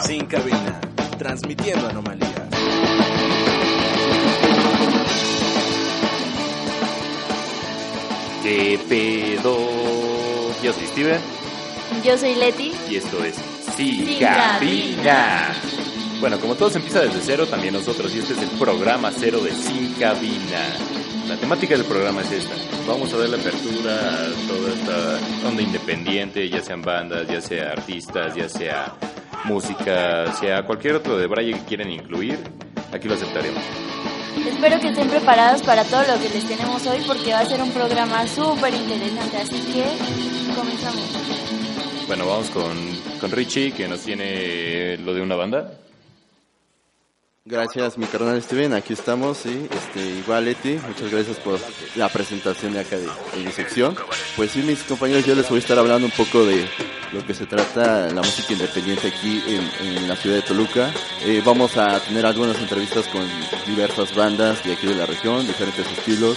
Sin cabina, transmitiendo anomalías. ¿Qué pedo? Yo soy Steven Yo soy Leti. y esto es Sin Sin Cabina. Bueno, como todo se empieza desde cero, también nosotros, y este es el programa cero de Sin Cabina. La temática del programa es esta. Vamos a darle apertura a toda esta onda independiente, ya sean bandas, ya sea artistas, ya sea música, sea cualquier otro de Braille que quieran incluir, aquí lo aceptaremos. Espero que estén preparados para todo lo que les tenemos hoy porque va a ser un programa súper interesante. Así que comenzamos. Bueno, vamos con, con Richie, que nos tiene lo de una banda. Gracias, mi carnal Steven. Aquí estamos, sí. Este, igual, Leti, muchas gracias por la presentación de acá de, de mi sección. Pues sí, mis compañeros, yo les voy a estar hablando un poco de lo que se trata la música independiente aquí en, la ciudad de Toluca. Eh, vamos a tener algunas entrevistas con diversas bandas de aquí de la región, diferentes estilos.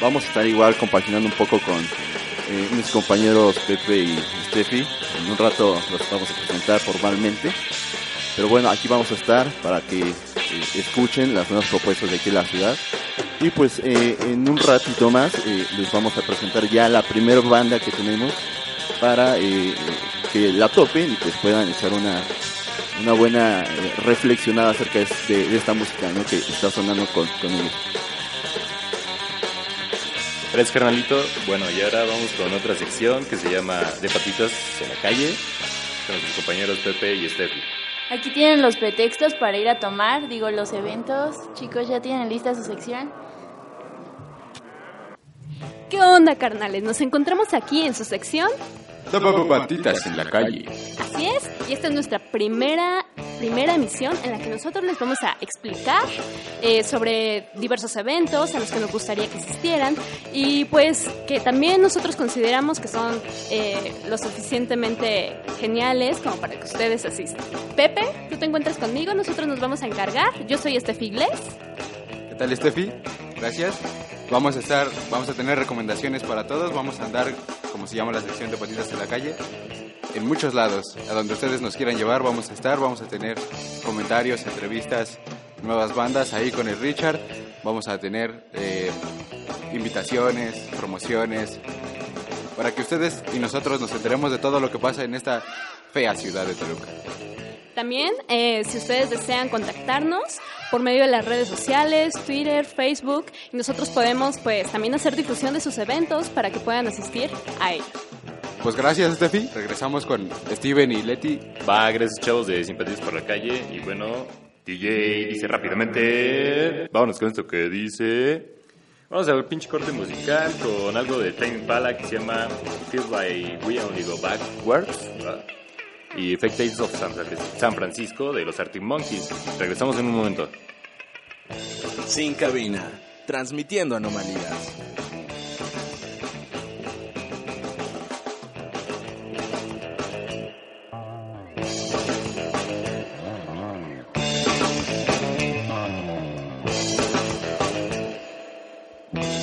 Vamos a estar igual compaginando un poco con eh, mis compañeros Pepe y Steffi. En un rato los vamos a presentar formalmente. Pero bueno, aquí vamos a estar para que escuchen las nuevas propuestas de aquí en la ciudad. Y pues eh, en un ratito más eh, les vamos a presentar ya la primera banda que tenemos para eh, eh, que la topen y pues puedan echar una, una buena eh, reflexionada acerca de, de esta música ¿no? que está sonando con, con ellos. Gracias, carnalito. Bueno, y ahora vamos con otra sección que se llama De patitas en la calle, con nuestros compañeros Pepe y Steffi. Aquí tienen los pretextos para ir a tomar, digo, los eventos. Chicos, ¿ya tienen lista su sección? ¿Qué onda, carnales? Nos encontramos aquí en su sección. patitas en la calle. Así es, y esta es nuestra primera primera emisión en la que nosotros les vamos a explicar eh, sobre diversos eventos a los que nos gustaría que asistieran y pues que también nosotros consideramos que son eh, lo suficientemente geniales como para que ustedes asistan. Pepe, tú te encuentras conmigo, nosotros nos vamos a encargar. Yo soy Estefi Iglesias. ¿Qué tal, Steffi? Gracias. Vamos a estar, vamos a tener recomendaciones para todos. Vamos a andar, como se llama la sección de patitas en la calle, en muchos lados. A donde ustedes nos quieran llevar, vamos a estar. Vamos a tener comentarios, entrevistas, nuevas bandas ahí con el Richard. Vamos a tener eh, invitaciones, promociones, para que ustedes y nosotros nos enteremos de todo lo que pasa en esta fea ciudad de Toluca. También, eh, si ustedes desean contactarnos por medio de las redes sociales, Twitter, Facebook, nosotros podemos pues también hacer difusión de sus eventos para que puedan asistir a ellos. Pues gracias, Steffi. Regresamos con Steven y Leti. Va, gracias chavos de Simpatías por la calle. Y bueno, DJ dice rápidamente. Vámonos con esto que dice. Vamos al pinche corte musical con algo de Time Impala que se llama Feels Like We Only Go Backwards. Y Fake Tales of San Francisco- San Francisco de los Arctic Monkeys. Regresamos en un momento. Sin cabina, transmitiendo anomalías.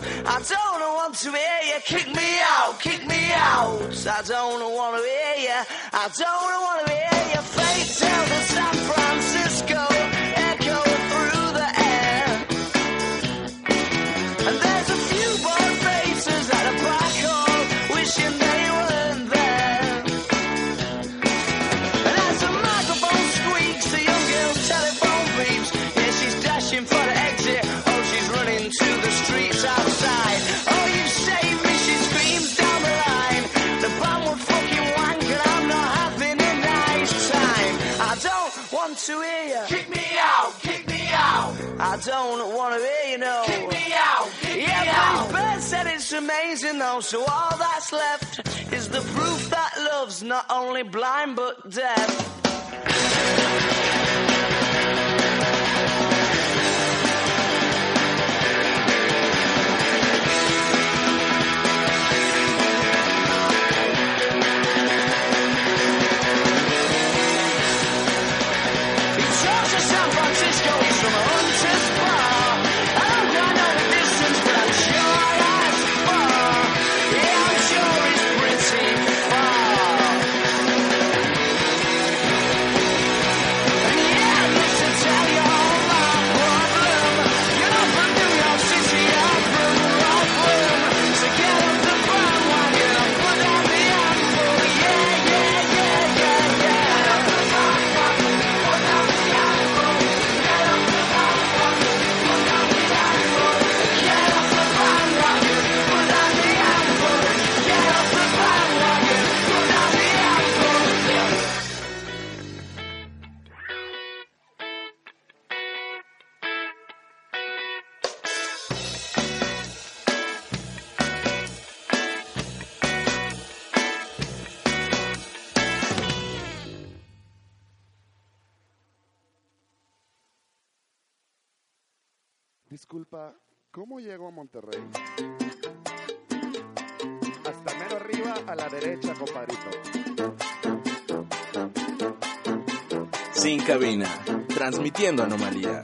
I don't want to hear you. Kick me out, kick me out. I don't want to hear you. I don't want to hear you. Fate till the don't to hear you, no. Kick me out, kick yeah, me out. Bird said it's amazing though, so all that's left is the proof that love's not only blind but deaf. ¿Cómo llego a Monterrey? Hasta mero arriba a la derecha, compadrito. Sin cabina, transmitiendo anomalías.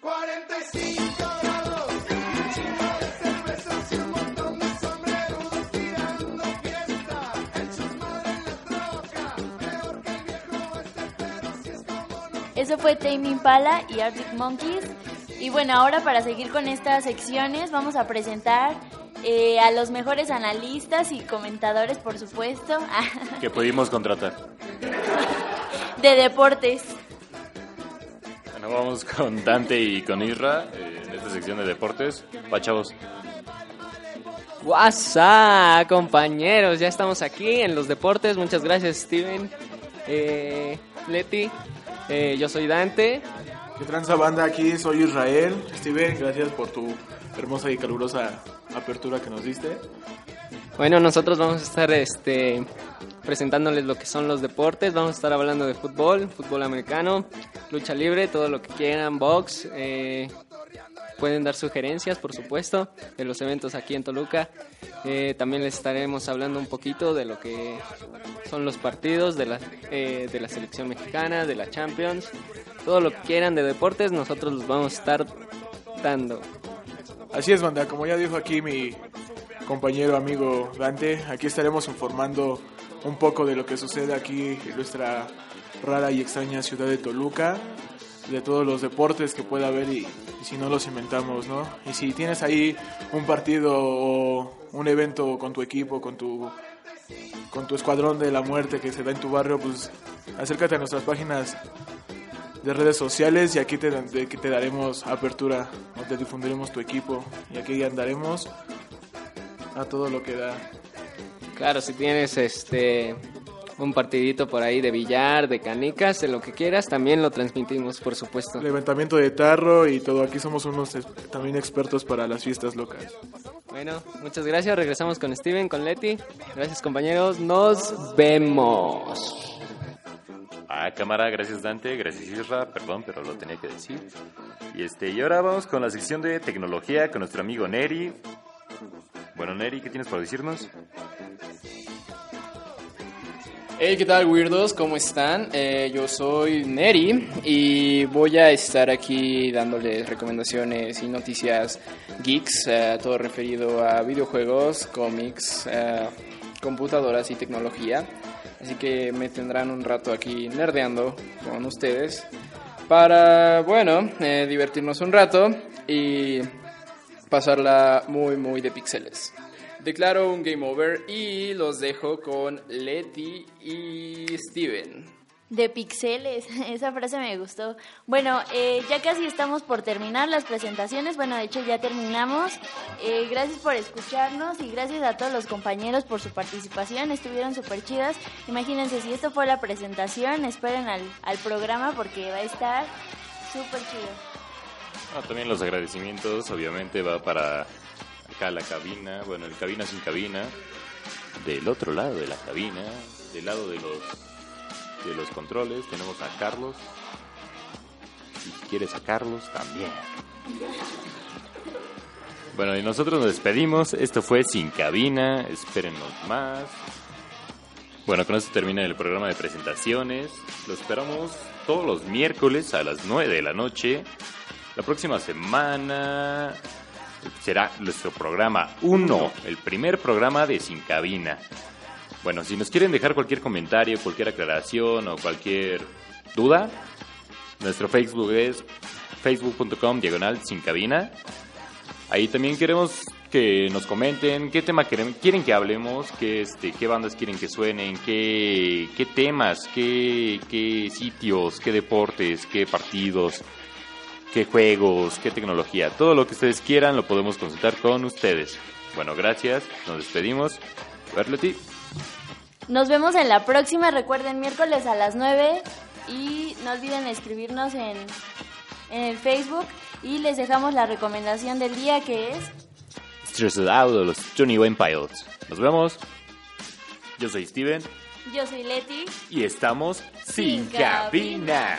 45 grados, un chingo de cervezas y un montón de sombreros tirando fiesta. El chusmadre en la troca, peor que el viejo este, pero si es como no. Eso fue Tame Impala y Arctic Monkeys. Y bueno, ahora para seguir con estas secciones vamos a presentar eh, a los mejores analistas y comentadores, por supuesto, Que pudimos contratar. de deportes. Bueno, vamos con Dante y con Isra eh, en esta sección de deportes. Va, chavos. WhatsApp, compañeros, ya estamos aquí en los deportes. Muchas gracias, Steven. Eh, Leti, eh, yo soy Dante. ¿Qué tranza banda? Aquí soy Israel. Steven, gracias por tu hermosa y calurosa apertura que nos diste. Bueno, nosotros vamos a estar este, presentándoles lo que son los deportes. Vamos a estar hablando de fútbol, fútbol americano, lucha libre, todo lo que quieran, box. eh, pueden dar sugerencias, por supuesto, de los eventos aquí en Toluca. Eh, también les estaremos hablando un poquito de lo que son los partidos de la, eh, de la selección mexicana, de la Champions. Todo lo que quieran de deportes, nosotros los vamos a estar dando. Así es, banda. Como ya dijo aquí mi compañero amigo Dante, aquí estaremos informando un poco de lo que sucede aquí en nuestra rara y extraña ciudad de Toluca, de todos los deportes que pueda haber y, si no los inventamos, ¿no? Y si tienes ahí un partido o un evento con tu equipo, con tu con tu escuadrón de la muerte que se da en tu barrio, pues acércate a nuestras páginas de redes sociales y aquí te, que te daremos apertura, o te difundiremos tu equipo y aquí andaremos a todo lo que da. Claro, si tienes este un partidito por ahí de billar, de canicas, de lo que quieras, también lo transmitimos, por supuesto. Levantamiento de tarro y todo, aquí somos unos también expertos para las fiestas locas. Bueno, muchas gracias. Regresamos con Steven, con Leti. Gracias, compañeros. Nos vemos. Ah, cámara, gracias Dante, gracias Isra, perdón, pero lo tenía que decir. Y este, y ahora vamos con la sección de tecnología con nuestro amigo Neri. Bueno, Neri, ¿qué tienes para decirnos? Hey, ¿qué tal, Weirdos? ¿Cómo están? Eh, yo soy Neri y voy a estar aquí dándoles recomendaciones y noticias geeks, eh, todo referido a videojuegos, cómics, eh, computadoras y tecnología. Así que me tendrán un rato aquí nerdeando con ustedes para, bueno, divertirnos un rato y pasarla muy, muy de píxeles. Declaro un game over y los dejo con Letty y Steven. De pixeles, esa frase me gustó. Bueno, eh, ya casi estamos por terminar las presentaciones. Bueno, de hecho ya terminamos. Eh, gracias por escucharnos y gracias a todos los compañeros por su participación. Estuvieron súper chidas. Imagínense, si esto fue la presentación, esperen al, al programa porque va a estar súper chido. Ah, también los agradecimientos, obviamente, va para acá la cabina, bueno, el cabina sin cabina, del otro lado de la cabina, del lado de los de los controles, tenemos a Carlos. Si quieres a Carlos, también. Bueno, y nosotros nos despedimos. Esto fue Sin Cabina. Espérenos más. Bueno, con esto termina el programa de presentaciones. Lo esperamos todos los miércoles a las 9 de la noche. La próxima semana será nuestro programa 1, el primer programa de Sin Cabina. Bueno, si nos quieren dejar cualquier comentario, cualquier aclaración o cualquier duda, nuestro Facebook es facebook.com diagonal sin cabina. Ahí también queremos que nos comenten qué tema quieren, quieren que hablemos, qué, este, qué bandas quieren que suenen, qué, qué temas, qué, qué sitios, qué deportes, qué partidos, qué juegos, qué tecnología. Todo lo que ustedes quieran lo podemos consultar con ustedes. Bueno, gracias, nos despedimos. Berleti. Nos vemos en la próxima. Recuerden, miércoles a las 9. Y no olviden escribirnos en, en el Facebook. Y les dejamos la recomendación del día que es. Stressed Out de los Johnny Wayne Pilots. Nos vemos. Yo soy Steven Yo soy Leti. y estamos sin, Sin cabina.